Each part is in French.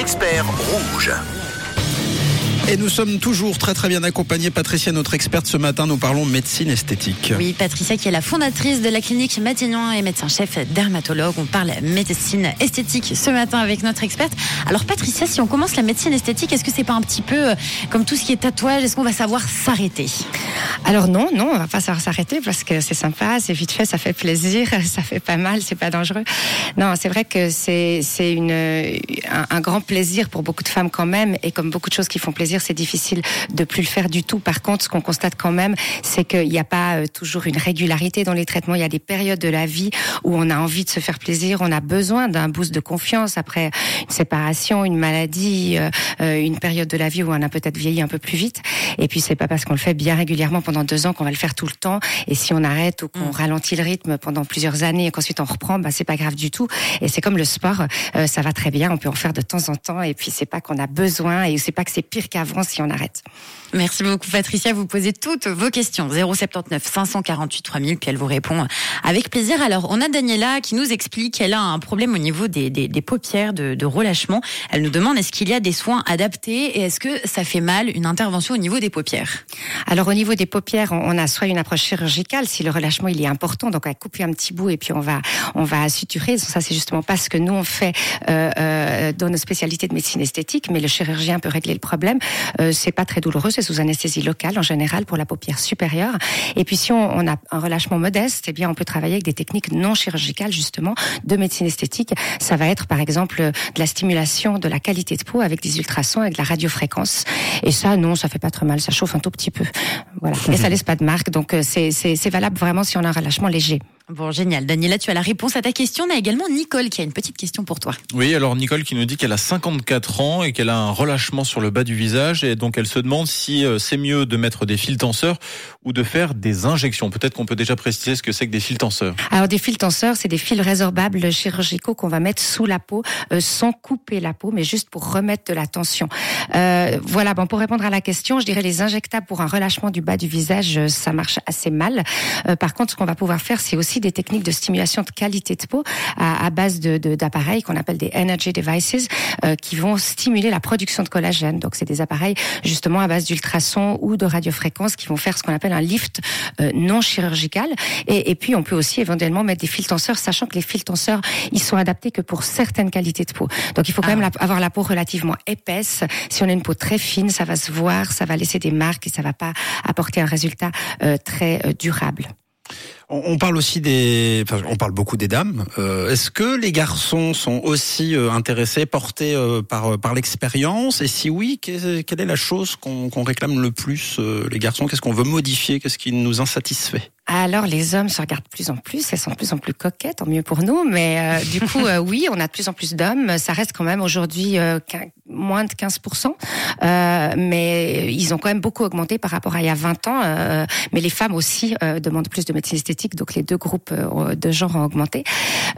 experts rouges. Et nous sommes toujours très très bien accompagnés. Patricia, notre experte ce matin, nous parlons médecine esthétique. Oui, Patricia qui est la fondatrice de la clinique Matignon et médecin-chef dermatologue. On parle médecine esthétique ce matin avec notre experte. Alors Patricia, si on commence la médecine esthétique, est-ce que c'est pas un petit peu euh, comme tout ce qui est tatouage Est-ce qu'on va savoir s'arrêter? Alors non, non, on va pas savoir s'arrêter parce que c'est sympa, c'est vite fait, ça fait plaisir, ça fait pas mal, c'est pas dangereux. Non, c'est vrai que c'est c'est une un, un grand plaisir pour beaucoup de femmes quand même et comme beaucoup de choses qui font plaisir c'est difficile de plus le faire du tout. Par contre, ce qu'on constate quand même, c'est qu'il n'y a pas euh, toujours une régularité dans les traitements. Il y a des périodes de la vie où on a envie de se faire plaisir, on a besoin d'un boost de confiance après une séparation, une maladie, euh, euh, une période de la vie où on a peut-être vieilli un peu plus vite. Et puis c'est pas parce qu'on le fait bien régulièrement pendant deux ans qu'on va le faire tout le temps. Et si on arrête ou qu'on Mm. ralentit le rythme pendant plusieurs années et qu'ensuite on reprend, bah c'est pas grave du tout. Et c'est comme le sport, ça va très bien. On peut en faire de temps en temps. Et puis c'est pas qu'on a besoin et c'est pas que c'est pire qu'avant si on arrête. Merci beaucoup Patricia, vous posez toutes vos questions. 079 548 3000, puis elle vous répond avec plaisir. Alors on a Daniela qui nous explique qu'elle a un problème au niveau des, des, paupières de, relâchement. Elle nous demande est-ce qu'il y a des soins adaptés et est-ce que ça fait mal une intervention au niveau des paupières? Alors au niveau des paupières, on on a soit une approche chirurgicale si le relâchement il est important, donc on va couper un petit bout et puis on va on va suturer. Ça c'est justement pas ce que nous on fait euh, euh, dans nos spécialités de médecine esthétique, mais le chirurgien peut régler le problème. Euh, c'est pas très douloureux, c'est sous anesthésie locale en général pour la paupière supérieure. Et puis si on, on a un relâchement modeste, eh bien on peut travailler avec des techniques non chirurgicales justement de médecine esthétique. Ça va être par exemple de la stimulation de la qualité de peau avec des ultrasons, avec de la radiofréquence. Et ça non, ça fait pas très mal, ça chauffe un tout petit peu. Voilà. Et ça laisse pas de marque, donc euh, c'est valable vraiment si on a un relâchement léger. Bon, génial. Daniela, tu as la réponse à ta question. On a également Nicole qui a une petite question pour toi. Oui, alors Nicole qui nous dit qu'elle a 54 ans et qu'elle a un relâchement sur le bas du visage et donc elle se demande si euh, c'est mieux de mettre des fils tenseurs ou de faire des injections. Peut-être qu'on peut déjà préciser ce que c'est que des fils tenseurs. Alors des fils tenseurs, c'est des fils résorbables chirurgicaux qu'on va mettre sous la peau, euh, sans couper la peau, mais juste pour remettre de la tension. Euh, voilà, bon, pour répondre à la question, je dirais les injectables pour un relâchement du bas du visage, euh, ça marche assez mal. Euh, par contre, ce qu'on va pouvoir faire, c'est aussi des techniques de stimulation de qualité de peau à, à base de de- d'appareils qu'on appelle des energy devices, euh, qui vont stimuler la production de collagène. Donc c'est des appareils justement à base d'ultrasons ou de radiofréquences qui vont faire ce qu'on appelle un lift euh, non chirurgical. Et, et puis on peut aussi éventuellement mettre des fils tenseurs, sachant que les fils tenseurs, ils sont adaptés que pour certaines qualités de peau. Donc il faut quand Ah. même la- avoir la peau relativement épaisse. Si on a une peau très fine, ça va se voir, ça va laisser des marques et ça va pas apporter un résultat euh, très durable. On parle aussi des, on parle beaucoup des dames. Euh, Est-ce que les garçons sont aussi euh, intéressés, portés euh, par par l'expérience? Et si oui, quelle est la chose qu'on réclame le plus les garçons? Qu'est-ce qu'on veut modifier? Qu'est-ce qui nous insatisfait? Alors les hommes se regardent de plus en plus, elles sont de plus en plus coquettes, tant mieux pour nous. Mais euh, du coup, euh, oui, on a de plus en plus d'hommes. Ça reste quand même aujourd'hui euh, moins de 15%. Euh, mais ils ont quand même beaucoup augmenté par rapport à il y a 20 ans. euh, mais les femmes aussi euh, demandent plus de médecine esthétique, donc les deux groupes de genre ont augmenté.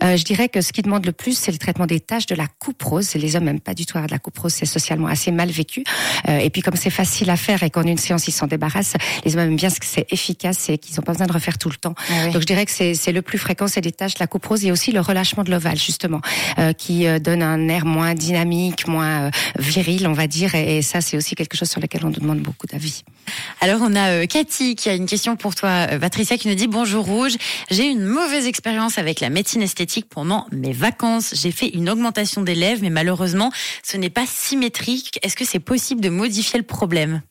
Je dirais que ce qui demande le plus, c'est le traitement des taches de la coupe rose. Les hommes n'aiment pas du tout de la coupe rose, c'est socialement assez mal vécu. Et puis comme c'est facile à faire et qu'en une séance ils s'en débarrassent, les hommes aiment bien ce que c'est efficace et qu'ils n'ont pas besoin de refaire tout le temps. Donc je dirais que c'est le plus fréquent, c'est les taches de la coupe rose et aussi le relâchement de l'ovale justement, euh, qui euh, donne un air moins dynamique, moins euh, viril, on va dire. Et, et ça, c'est aussi quelque chose sur lequel on nous demande beaucoup d'avis. Alors on a euh, Cathy qui a une question pour toi, euh, Patricia, qui nous dit bonjour Rouge. J'ai une mauvaise expérience avec la médecine esthétique pendant mes vacances. J'ai fait une augmentation des lèvres, mais malheureusement, ce n'est pas symétrique. Est-ce que c'est possible de modifier le problème?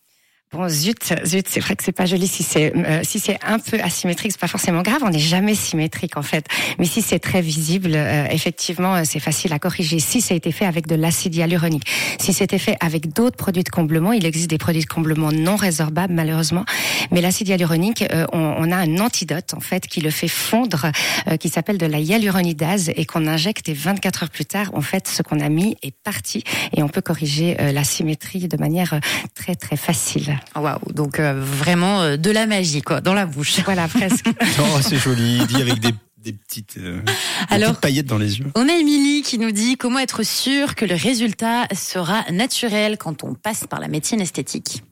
Bon, zut, zut, c'est vrai que c'est pas joli si c'est euh, si c'est un peu asymétrique, c'est pas forcément grave. On n'est jamais symétrique en fait. Mais si c'est très visible, euh, effectivement, euh, c'est facile à corriger. Si ça a été fait avec de l'acide hyaluronique, si c'était fait avec d'autres produits de comblement, il existe des produits de comblement non résorbables malheureusement. Mais l'acide hyaluronique, euh, on, on a un antidote en fait qui le fait fondre, euh, qui s'appelle de la hyaluronidase et qu'on injecte et 24 heures plus tard, en fait, ce qu'on a mis est parti et on peut corriger la symétrie de manière très très facile. Waouh, donc euh, vraiment euh, de la magie quoi, dans la bouche. Voilà, presque. Oh, c'est joli, dit avec des, des petites, euh, des Alors- petites paillettes dans les yeux. On a Émilie qui nous dit comment être sûr que le résultat sera naturel quand on passe par la médecine esthétique.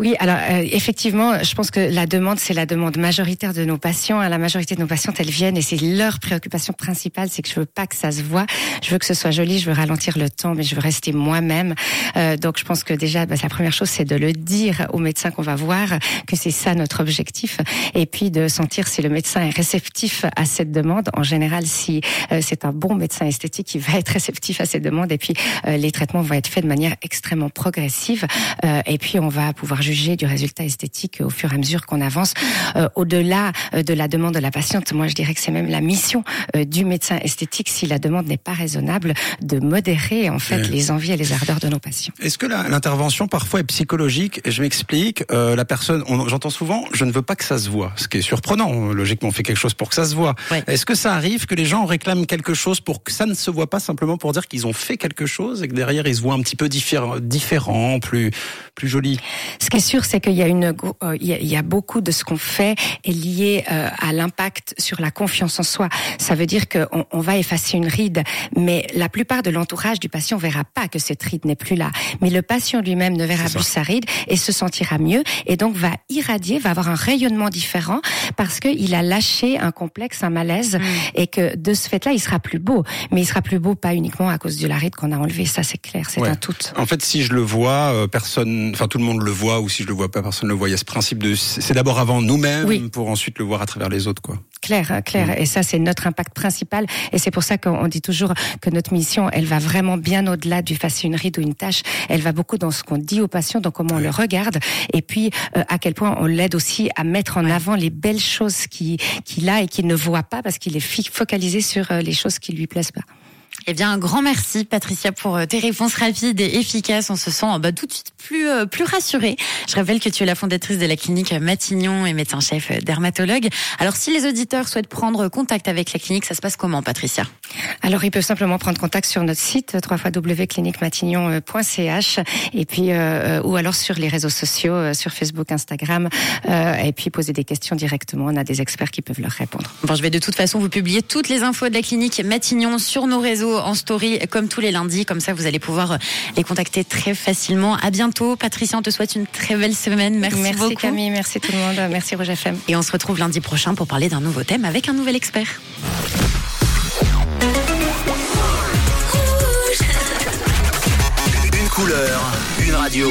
Oui, alors euh, effectivement, je pense que la demande, c'est la demande majoritaire de nos patients. La majorité de nos patientes, elles viennent et c'est leur préoccupation principale, c'est que je veux pas que ça se voit. Je veux que ce soit joli, je veux ralentir le temps, mais je veux rester moi-même. Euh, donc je pense que déjà, bah, la première chose, c'est de le dire au médecin qu'on va voir, que c'est ça notre objectif, et puis de sentir si le médecin est réceptif à cette demande. En général, si euh, c'est un bon médecin esthétique, il va être réceptif à cette demande, et puis euh, les traitements vont être faits de manière extrêmement progressive, euh, et puis on va pouvoir juger du résultat esthétique au fur et à mesure qu'on avance. Euh, Au-delà euh, de la demande de la patiente, moi je dirais que c'est même la mission euh, du médecin esthétique, si la demande n'est pas raisonnable, de modérer en fait les envies et les ardeurs de nos patients. Est-ce que l'intervention parfois est psychologique? Je m'explique. euh, la personne, on- j'entends souvent, je ne veux pas que ça se voit, ce qui est surprenant. Logiquement, on fait quelque chose pour que ça se voit. Est-ce que ça arrive que les gens réclament quelque chose pour que ça ne se voit pas simplement pour dire qu'ils ont fait quelque chose et que derrière ils se voient un petit peu différent, différent plus plus joli Ce qui est sûr, c'est qu'il y a une, euh, il y a, il y a beaucoup de ce qu'on fait est lié euh, à l'impact sur la confiance en soi. Ça veut dire qu'on on va effacer une ride, mais la plupart de l'entourage du patient verra pas que cette ride n'est plus là. Mais le patient lui-même ne verra plus sa ride et se sentira mieux et donc va irradier, va avoir un rayonnement différent parce qu'il a lâché un complexe, un malaise et que de ce fait-là, il sera plus beau. Mais il sera plus beau pas uniquement à cause de la ride qu'on a enlevée. Ça, c'est clair, c'est Ouais. un tout. En fait, si je le vois, euh, personne, enfin tout le monde le voit, ou si je le vois pas, personne ne le voit. Il y a ce principe de, c'est d'abord avant nous-mêmes Oui. pour ensuite le voir à travers les autres, quoi. Claire, hein, claire. Et ça, c'est notre impact principal. Et c'est pour ça qu'on dit toujours que notre mission, elle va vraiment bien au-delà du face une ride ou une tâche. Elle va beaucoup dans ce qu'on dit aux patients, dans comment on le regarde, et puis euh, à quel point on l'aide aussi à mettre en avant les belles choses qui- qu'il a et qu'il ne voit pas parce qu'il est focalisé sur euh, les choses qui lui plaisent pas. Eh bien, un grand merci, Patricia, pour euh, tes réponses rapides et efficaces. On se sent euh, bah, tout de suite plus euh, plus rassuré. Je rappelle que tu es la fondatrice de la clinique Matignon et médecin-chef euh, dermatologue. Alors, si les auditeurs souhaitent prendre contact avec la clinique, ça se passe comment, Patricia? Alors, ils peuvent simplement prendre contact sur notre site www.cliniquematignon.ch et puis euh, ou alors sur les réseaux sociaux, euh, sur Facebook, Instagram, euh, et puis poser des questions directement. On a des experts qui peuvent leur répondre. Bon, je vais de toute façon vous publier toutes les infos de la clinique Matignon sur nos réseaux en story, comme tous les lundis. Comme ça, vous allez pouvoir euh, les contacter très facilement. À bientôt, Patricia. On te souhaite une très belle semaine. Merci, merci beaucoup. Camille, merci tout le monde, merci Rouge FM. Et on se retrouve lundi prochain pour parler d'un nouveau thème avec un nouvel expert. Une couleur, une radio.